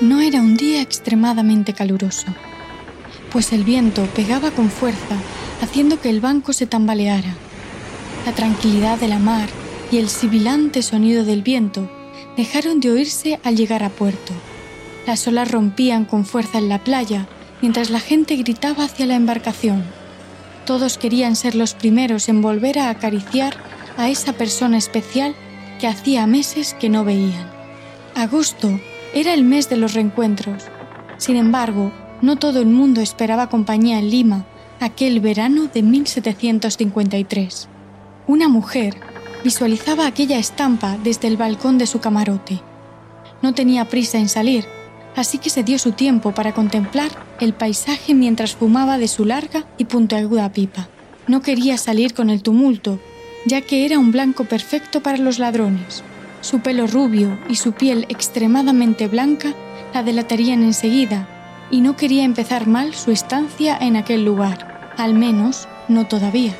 No era un día extremadamente caluroso, pues el viento pegaba con fuerza, haciendo que el banco se tambaleara. La tranquilidad de la mar y el sibilante sonido del viento dejaron de oírse al llegar a puerto. Las olas rompían con fuerza en la playa mientras la gente gritaba hacia la embarcación. Todos querían ser los primeros en volver a acariciar a esa persona especial que hacía meses que no veían. Agosto era el mes de los reencuentros. Sin embargo, no todo el mundo esperaba compañía en Lima aquel verano de 1753. Una mujer visualizaba aquella estampa desde el balcón de su camarote. No tenía prisa en salir, así que se dio su tiempo para contemplar el paisaje mientras fumaba de su larga y puntiaguda pipa. No quería salir con el tumulto, ya que era un blanco perfecto para los ladrones. Su pelo rubio y su piel extremadamente blanca la delatarían enseguida, y no quería empezar mal su estancia en aquel lugar, al menos no todavía.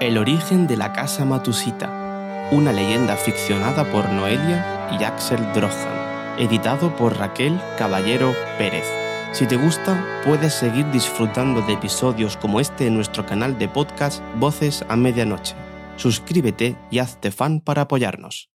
El origen de la casa Matusita una leyenda ficcionada por Noelia y Axel Drohan, editado por Raquel Caballero Pérez. Si te gusta, puedes seguir disfrutando de episodios como este en nuestro canal de podcast Voces a Medianoche. Suscríbete y hazte fan para apoyarnos.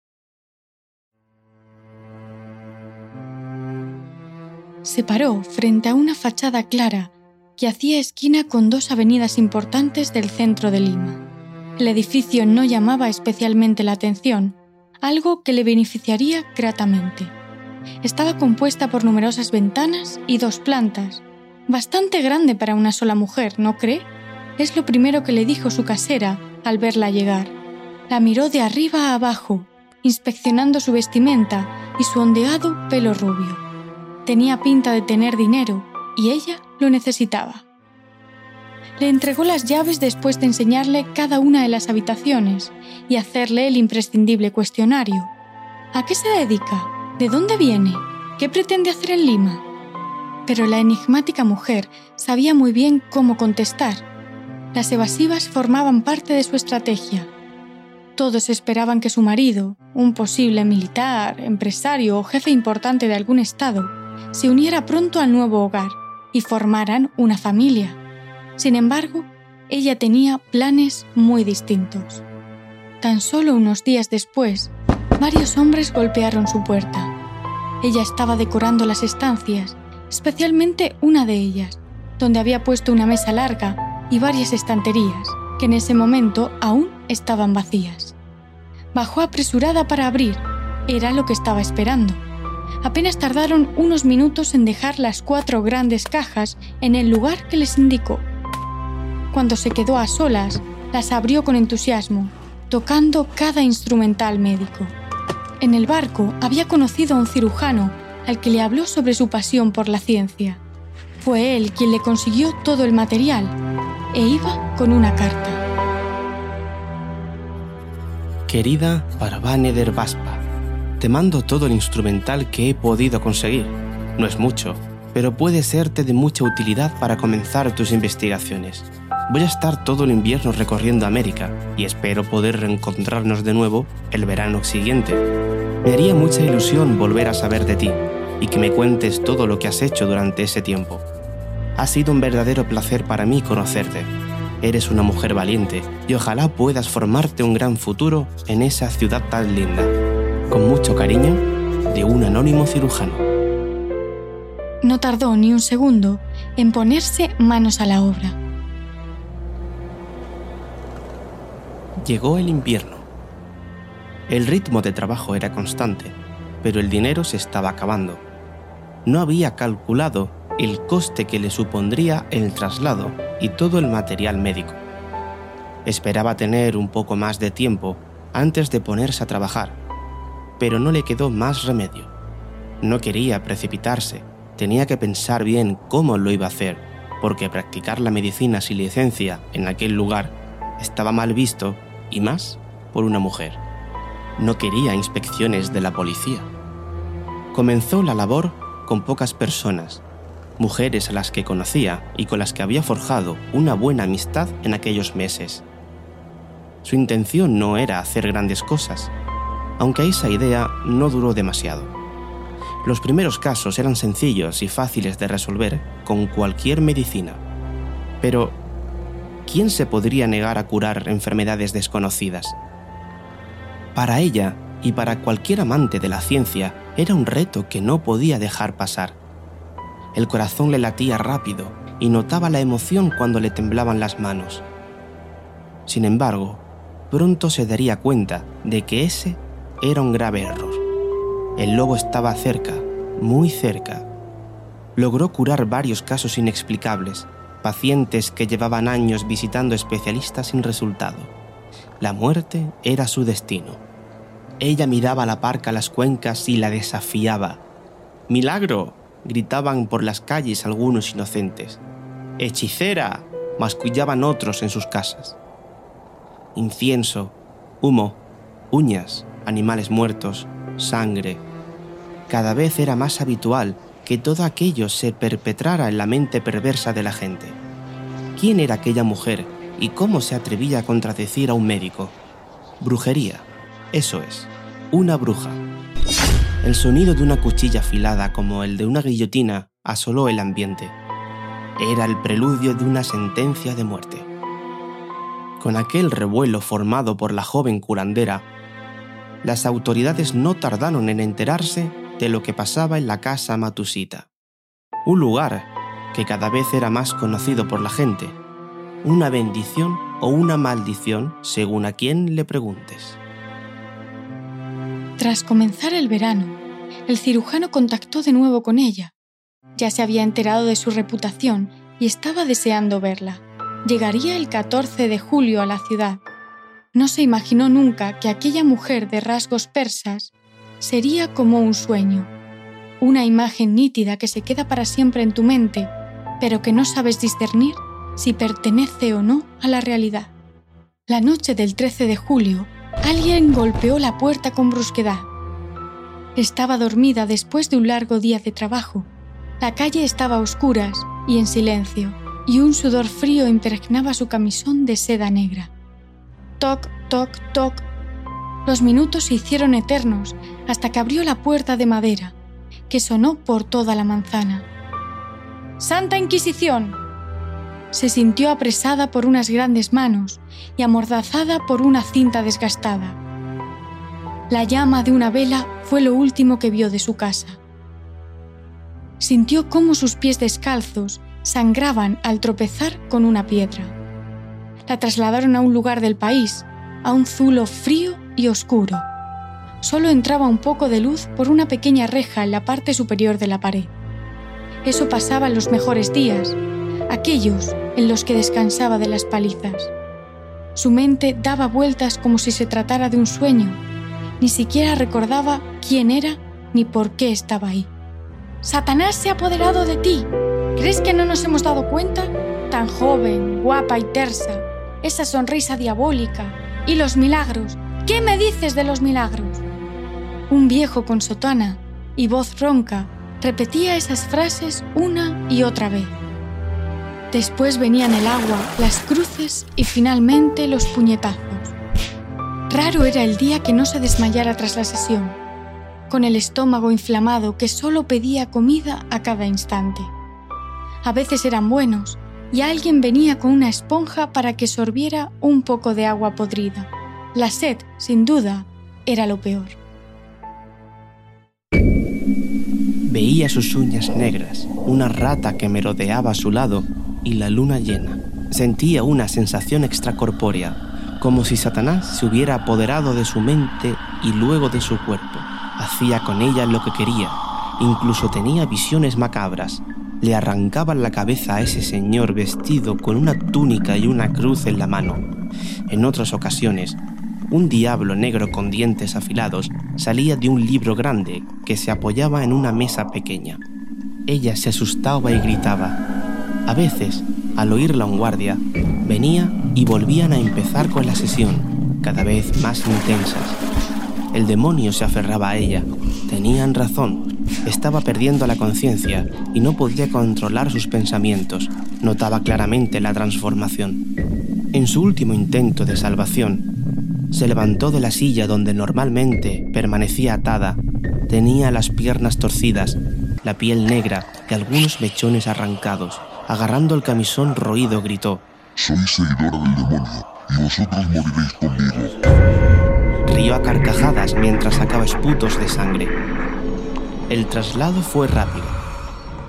Se paró frente a una fachada clara que hacía esquina con dos avenidas importantes del centro de Lima. El edificio no llamaba especialmente la atención, algo que le beneficiaría gratamente. Estaba compuesta por numerosas ventanas y dos plantas, bastante grande para una sola mujer, ¿no cree? Es lo primero que le dijo su casera al verla llegar. La miró de arriba a abajo, inspeccionando su vestimenta y su ondeado pelo rubio. Tenía pinta de tener dinero y ella lo necesitaba. Le entregó las llaves después de enseñarle cada una de las habitaciones y hacerle el imprescindible cuestionario. ¿A qué se dedica? ¿De dónde viene? ¿Qué pretende hacer en Lima? Pero la enigmática mujer sabía muy bien cómo contestar. Las evasivas formaban parte de su estrategia. Todos esperaban que su marido, un posible militar, empresario o jefe importante de algún estado, se uniera pronto al nuevo hogar y formaran una familia. Sin embargo, ella tenía planes muy distintos. Tan solo unos días después, varios hombres golpearon su puerta. Ella estaba decorando las estancias, especialmente una de ellas, donde había puesto una mesa larga y varias estanterías, que en ese momento aún estaban vacías. Bajó apresurada para abrir, era lo que estaba esperando. Apenas tardaron unos minutos en dejar las cuatro grandes cajas en el lugar que les indicó. Cuando se quedó a solas, las abrió con entusiasmo, tocando cada instrumental médico. En el barco había conocido a un cirujano al que le habló sobre su pasión por la ciencia. Fue él quien le consiguió todo el material e iba con una carta. Querida Barbane der Vaspa, te mando todo el instrumental que he podido conseguir. No es mucho, pero puede serte de mucha utilidad para comenzar tus investigaciones. Voy a estar todo el invierno recorriendo América y espero poder reencontrarnos de nuevo el verano siguiente. Me haría mucha ilusión volver a saber de ti y que me cuentes todo lo que has hecho durante ese tiempo. Ha sido un verdadero placer para mí conocerte. Eres una mujer valiente y ojalá puedas formarte un gran futuro en esa ciudad tan linda. Con mucho cariño, de un anónimo cirujano. No tardó ni un segundo en ponerse manos a la obra. Llegó el invierno. El ritmo de trabajo era constante, pero el dinero se estaba acabando. No había calculado el coste que le supondría el traslado y todo el material médico. Esperaba tener un poco más de tiempo antes de ponerse a trabajar, pero no le quedó más remedio. No quería precipitarse, tenía que pensar bien cómo lo iba a hacer, porque practicar la medicina sin licencia en aquel lugar estaba mal visto y más por una mujer. No quería inspecciones de la policía. Comenzó la labor con pocas personas, mujeres a las que conocía y con las que había forjado una buena amistad en aquellos meses. Su intención no era hacer grandes cosas, aunque esa idea no duró demasiado. Los primeros casos eran sencillos y fáciles de resolver con cualquier medicina. Pero, ¿quién se podría negar a curar enfermedades desconocidas? Para ella y para cualquier amante de la ciencia era un reto que no podía dejar pasar. El corazón le latía rápido y notaba la emoción cuando le temblaban las manos. Sin embargo, pronto se daría cuenta de que ese era un grave error. El lobo estaba cerca, muy cerca. Logró curar varios casos inexplicables, pacientes que llevaban años visitando especialistas sin resultado. La muerte era su destino. Ella miraba la parca las cuencas y la desafiaba. ¡Milagro! gritaban por las calles algunos inocentes. ¡Hechicera! mascullaban otros en sus casas. Incienso, humo, uñas, animales muertos, sangre. Cada vez era más habitual que todo aquello se perpetrara en la mente perversa de la gente. ¿Quién era aquella mujer y cómo se atrevía a contradecir a un médico? Brujería. Eso es, una bruja. El sonido de una cuchilla afilada como el de una guillotina asoló el ambiente. Era el preludio de una sentencia de muerte. Con aquel revuelo formado por la joven curandera, las autoridades no tardaron en enterarse de lo que pasaba en la casa Matusita, un lugar que cada vez era más conocido por la gente, una bendición o una maldición según a quien le preguntes. Tras comenzar el verano, el cirujano contactó de nuevo con ella. Ya se había enterado de su reputación y estaba deseando verla. Llegaría el 14 de julio a la ciudad. No se imaginó nunca que aquella mujer de rasgos persas sería como un sueño, una imagen nítida que se queda para siempre en tu mente, pero que no sabes discernir si pertenece o no a la realidad. La noche del 13 de julio, Alguien golpeó la puerta con brusquedad. Estaba dormida después de un largo día de trabajo. La calle estaba a oscuras y en silencio, y un sudor frío impregnaba su camisón de seda negra. Toc, toc, toc. Los minutos se hicieron eternos hasta que abrió la puerta de madera, que sonó por toda la manzana. ¡Santa Inquisición! se sintió apresada por unas grandes manos y amordazada por una cinta desgastada. La llama de una vela fue lo último que vio de su casa. Sintió cómo sus pies descalzos sangraban al tropezar con una piedra. La trasladaron a un lugar del país, a un zulo frío y oscuro. Solo entraba un poco de luz por una pequeña reja en la parte superior de la pared. Eso pasaba en los mejores días, aquellos en los que descansaba de las palizas. Su mente daba vueltas como si se tratara de un sueño. Ni siquiera recordaba quién era ni por qué estaba ahí. Satanás se ha apoderado de ti. ¿Crees que no nos hemos dado cuenta? Tan joven, guapa y tersa. Esa sonrisa diabólica. Y los milagros. ¿Qué me dices de los milagros? Un viejo con sotana y voz ronca repetía esas frases una y otra vez. Después venían el agua, las cruces y finalmente los puñetazos. Raro era el día que no se desmayara tras la sesión, con el estómago inflamado que solo pedía comida a cada instante. A veces eran buenos y alguien venía con una esponja para que sorbiera un poco de agua podrida. La sed, sin duda, era lo peor. Veía sus uñas negras, una rata que merodeaba a su lado y la luna llena. Sentía una sensación extracorpórea, como si Satanás se hubiera apoderado de su mente y luego de su cuerpo. Hacía con ella lo que quería, incluso tenía visiones macabras. le arrancaban la cabeza a ese señor vestido con una túnica y una cruz en la mano. En otras ocasiones, un diablo negro con dientes afilados salía de un libro grande que se apoyaba en una mesa pequeña. Ella se asustaba y gritaba. A veces, al oírla un guardia, venía y volvían a empezar con la sesión, cada vez más intensas. El demonio se aferraba a ella. Tenían razón. Estaba perdiendo la conciencia y no podía controlar sus pensamientos. Notaba claramente la transformación. En su último intento de salvación, se levantó de la silla donde normalmente permanecía atada. Tenía las piernas torcidas, la piel negra y algunos mechones arrancados. Agarrando el camisón roído, gritó: Soy seguidora del demonio y vosotros moriréis conmigo. Rió a carcajadas mientras sacaba esputos de sangre. El traslado fue rápido.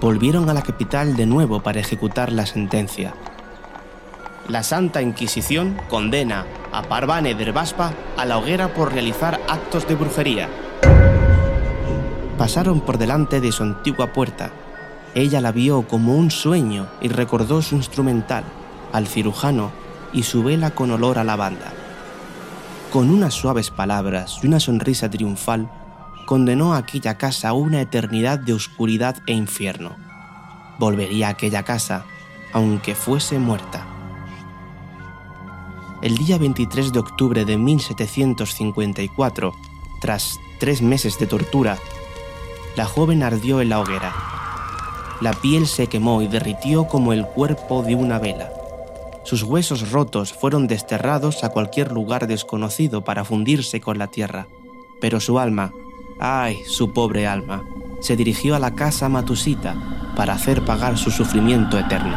Volvieron a la capital de nuevo para ejecutar la sentencia. La Santa Inquisición condena a Parvane der Vaspa a la hoguera por realizar actos de brujería. Pasaron por delante de su antigua puerta. Ella la vio como un sueño y recordó su instrumental, al cirujano y su vela con olor a lavanda. Con unas suaves palabras y una sonrisa triunfal, condenó a aquella casa a una eternidad de oscuridad e infierno. Volvería a aquella casa, aunque fuese muerta. El día 23 de octubre de 1754, tras tres meses de tortura, la joven ardió en la hoguera. La piel se quemó y derritió como el cuerpo de una vela. Sus huesos rotos fueron desterrados a cualquier lugar desconocido para fundirse con la tierra. Pero su alma, ay, su pobre alma, se dirigió a la casa Matusita para hacer pagar su sufrimiento eterno.